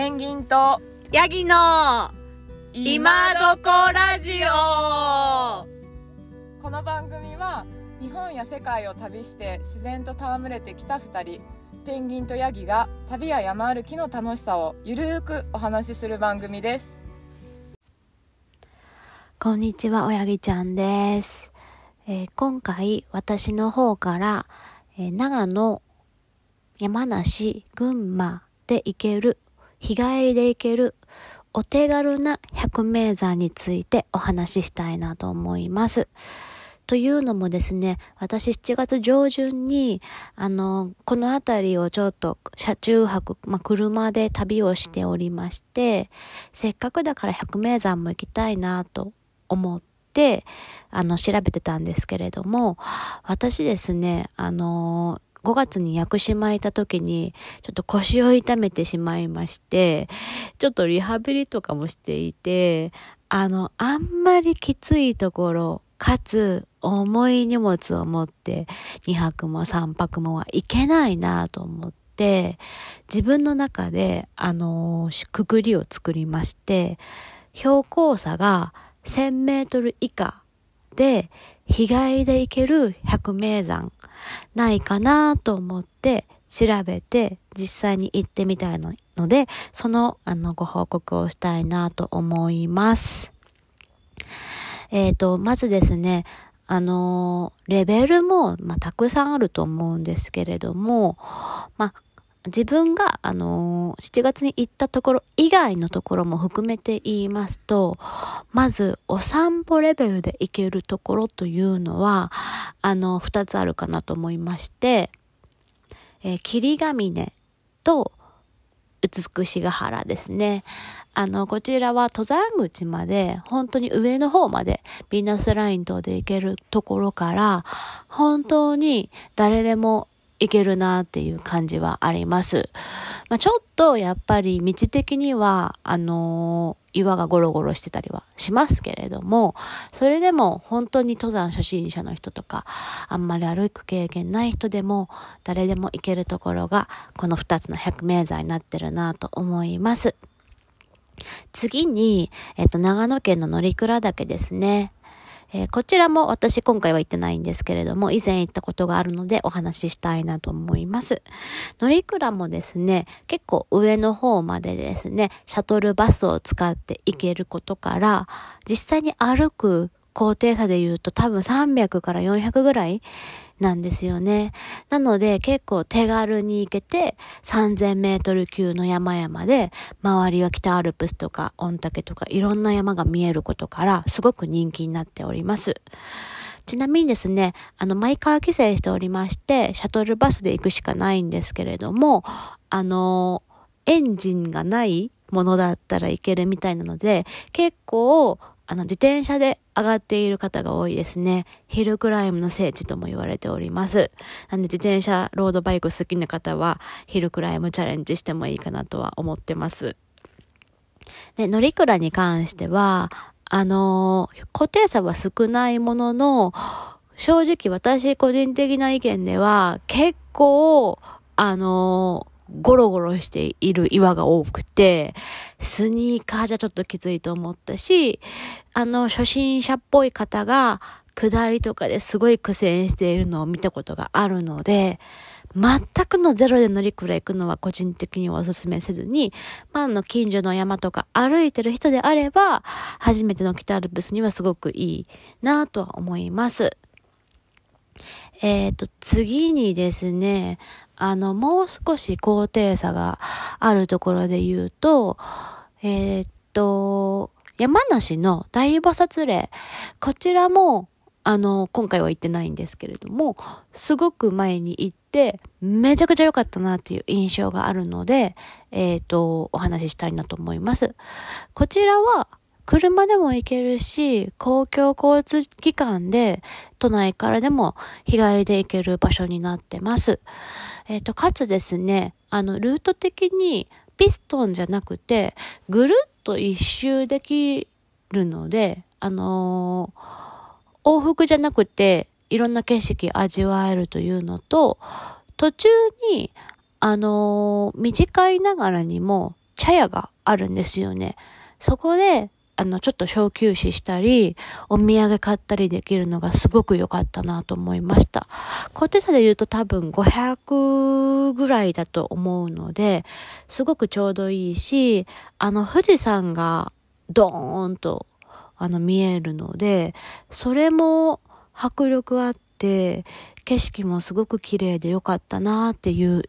ペンギンとヤギの今どこラジオこの番組は日本や世界を旅して自然と戯れてきた2人ペンギンとヤギが旅や山歩きの楽しさをゆるーくお話しする番組ですこんにちは、おやぎちゃんです。えー今回、私の方から、えー長野、山梨、群馬で行ける、日帰りで行ける、お手軽な百名山についてお話ししたいなと思います。というのもですね、私7月上旬に、あの、この辺りをちょっと車中泊、まあ、車で旅をしておりまして、せっかくだから百名山も行きたいなと思って、あの、調べてたんですけれども、私ですね、あの5月に屋久島行った時に、ちょっと腰を痛めてしまいまして、ちょっとリハビリとかもしていて、あの、あんまりきついところ、かつ、重い荷物を持って、2泊も3泊もはいけないなと思って、自分の中で、あのくくりを作りまして、標高差が1000メートル以下で、日帰りで行ける百名山ないかなと思って調べて実際に行ってみたいので、そのあのご報告をしたいなと思います。えっ、と、まずですね、あのレベルも、まあ、たくさんあると思うんですけれども、まあ、自分が、あのー7月に行ったところ以外のところも含めて言いますと、まず、お散歩レベルで行けるところというのは、あの、二つあるかなと思いまして、えー霧ヶ峰と美しが原ですね。あの、こちらは登山口まで、本当に上の方まで、ビーナスライン等で行けるところから、本当に誰でも行けるなっていう感じはあります。まあ、ちょっとやっぱり道的には、あのー岩がゴロゴロしてたりはしますけれども、それでも本当に登山初心者の人とか、あんまり歩く経験ない人でも、誰でも行けるところが、この二つの百名山になってるなと思います。次に、えっと、長野県の乗鞍岳ですね。えーこちらも私今回は行ってないんですけれども、以前行ったことがあるのでお話ししたいなと思います。乗鞍もですね、結構上の方までですね、シャトルバスを使って行けることから、実際に歩く高低差で言うと多分300から400ぐらいなんですよね。なので結構手軽に行けて3000メートル級の山々で周りは北アルプスとか御嶽とかいろんな山が見えることからすごく人気になっております。ちなみにですね、あの、マイカー規制しておりまして、シャトルバスで行くしかないんですけれども、あの、エンジンがないものだったらいけるみたいなので、結構、あの、自転車で上がっている方が多いですね。ヒルクライムの聖地とも言われております。なんで自転車、ロードバイク好きな方は、ヒルクライムチャレンジしてもいいかなとは思ってます。で、乗鞍に関しては、あのー高低差は少ないものの、正直私個人的な意見では、結構、あのーゴロゴロしている岩が多くて、スニーカーじゃちょっときついと思ったし、あの、初心者っぽい方が、下りとかですごい苦戦しているのを見たことがあるので、全くのゼロで乗りくらい行くのは個人的にはお勧めせずに、まあ、あの、近所の山とか歩いてる人であれば、初めての北アルプスにはすごくいいなとは思います。えっ、と、次にですね、あの、もう少し高低差があるところで言うと、えっ、と、山梨の大菩薩霊、こちらも、あの、今回は行ってないんですけれども、すごく前に行って、めちゃくちゃ良かったなっていう印象があるので、えっ、と、お話ししたいなと思います。こちらは、車でも行けるし、公共交通機関で、都内からでも日帰りで行ける場所になってます。えっ、と、かつですね、あの、ルート的にピストンじゃなくて、ぐるっと一周できるので、あのー往復じゃなくて、いろんな景色味わえるというのと、途中に、あのー短いながらにも、茶屋があるんですよね。そこで、あの、ちょっと小休止したり、お土産買ったりできるのがすごく良かったなと思いました。高低差で言うと多分500ぐらいだと思うので、すごくちょうどいいし、あの、富士山がドーンと、あの、見えるので、それも迫力あって、景色もすごく綺麗で良かったなっていう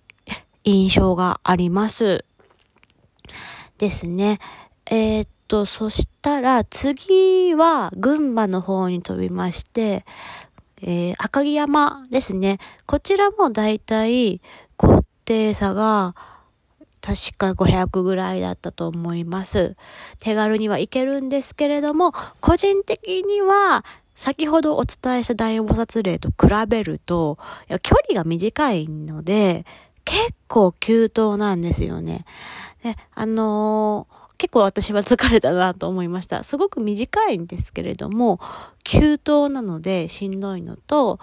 印象があります。ですね。えー、っと、そしたら次は群馬の方に飛びまして、えー、赤城山ですね。こちらもだいたい高低差が確か500ぐらいだったと思います。手軽には行けるんですけれども、個人的には先ほどお伝えした大菩薩霊と比べると、距離が短いので、結構急騰なんですよね。で、あのー、結構私は疲れたなと思いました。すごく短いんですけれども、急騰なのでしんどいのと、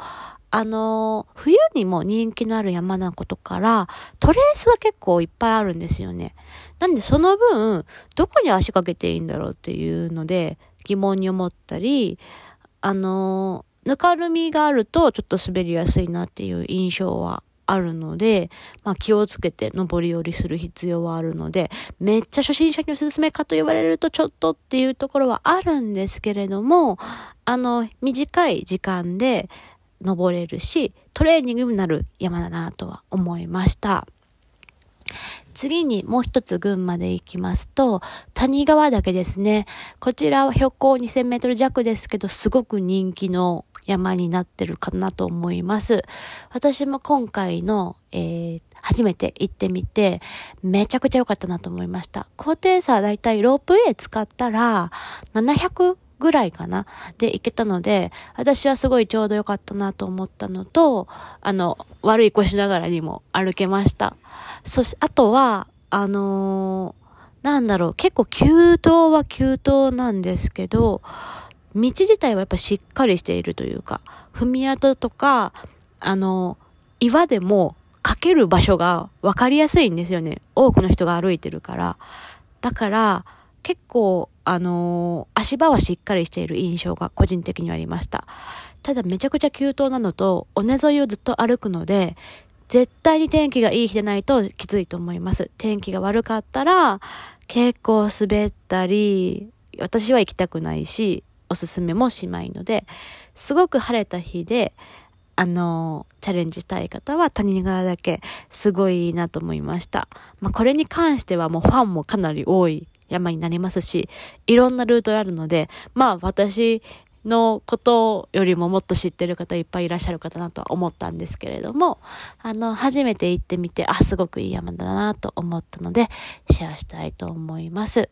あの、冬にも人気のある山なことから、トレースが結構いっぱいあるんですよね。なんでその分、どこに足かけていいんだろうっていうので疑問に思ったり、あの、ぬかるみがあるとちょっと滑りやすいなっていう印象はあるので、まあ気をつけて登り降りする必要はあるので、めっちゃ初心者におすすめかと言われるとちょっとっていうところはあるんですけれども、あの、短い時間で登れるし、トレーニングになる山だなとは思いました。次にもう一つ群馬で行きますと、谷川岳ですね。こちらは標高2000メートル弱ですけど、すごく人気の山になってるかなと思います。私も今回の、えー、初めて行ってみて、めちゃくちゃ良かったなと思いました。高低差だいたいロープウェイ使ったら、700ぐらいかなで行けたので、私はすごいちょうど良かったなと思ったのと、あの、悪い腰ながらにも歩けました。そし、あとは、あのー、なんだろう、結構急登は急登なんですけど、道自体はやっぱしっかりしているというか、踏み跡とか、あの、岩でもかける場所が分かりやすいんですよね。多くの人が歩いてるから。だから、結構、あのー、足場はしっかりしている印象が個人的にはありました。ただめちゃくちゃ急登なのと、尾根沿いをずっと歩くので、絶対に天気がいい日でないときついと思います。天気が悪かったら、結構滑ったり、私は行きたくないし、おすすめもしないので、すごく晴れた日で、あの、チャレンジしたい方は谷川だけすごいなと思いました。まあ、これに関してはもうファンもかなり多い山になりますし、いろんなルートがあるので、まあ私のことよりももっと知ってる方いっぱいいらっしゃる方なとは思ったんですけれども、あの、初めて行ってみて、あ、すごくいい山だなと思ったので、シェアしたいと思います。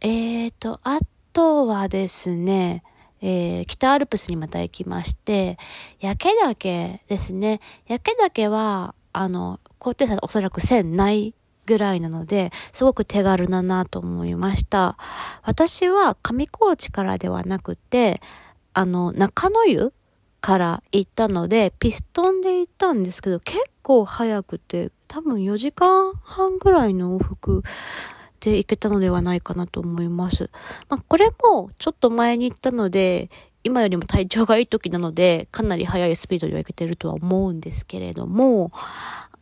えーと、あととはですね、えー、北アルプスにまた行きまして、焼け岳ですね。焼け岳は、あの、高低差おそらく1000ないぐらいなので、すごく手軽だなと思いました。私は上高地からではなくて、あの、中野湯から行ったので、ピストンで行ったんですけど、結構早くて、多分4時間半ぐらいの往復で行けたのではないかなと思います。まあ、これもちょっと前に行ったので、今よりも体調がいい時なので、かなり速いスピードではいけてるとは思うんですけれども、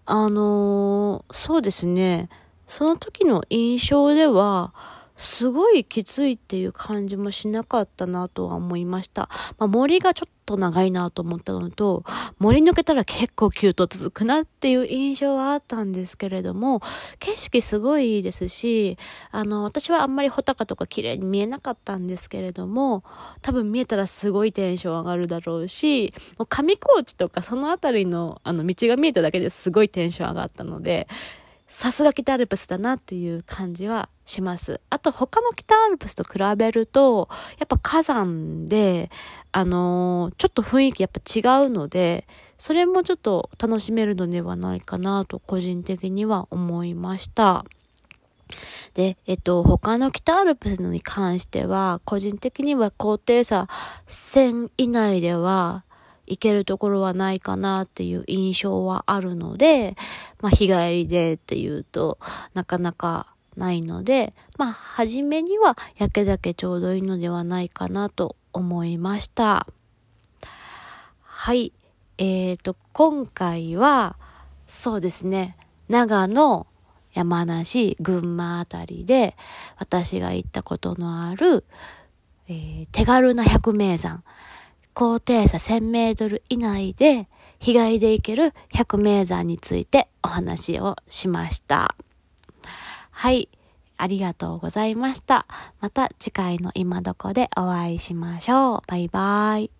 あのー、そうですね、その時の印象では、すごいきついっていう感じもしなかったなとは思いました。まあ、森がちょっと長いなと思ったのと、森抜けたら結構急と続くなっていう印象はあったんですけれども、景色すごいいいですし、あの、私はあんまり穂高とか綺麗に見えなかったんですけれども、多分見えたらすごいテンション上がるだろうし、もう上高地とかその辺りのあの道が見えただけですごいテンション上がったので、さすが北アルプスだなっていう感じはします。あと他の北アルプスと比べると、やっぱ火山で、あのー、ちょっと雰囲気やっぱ違うので、それもちょっと楽しめるのではないかなと個人的には思いました。で、えっと、他の北アルプスに関しては、個人的には高低差1000以内では行けるところはないかなっていう印象はあるので、まあ日帰りでっていうとなかなかないので、まあ初めには焼けだけちょうどいいのではないかなと思いました。はい。えっ、ー、と、今回は、そうですね、長野、山梨、群馬あたりで、私が行ったことのある、えー、手軽な百名山、高低差1000メートル以内で日帰りで行ける百名山についてお話をしました。はい。ありがとうございました。また次回の今どこでお会いしましょう。バイバイ。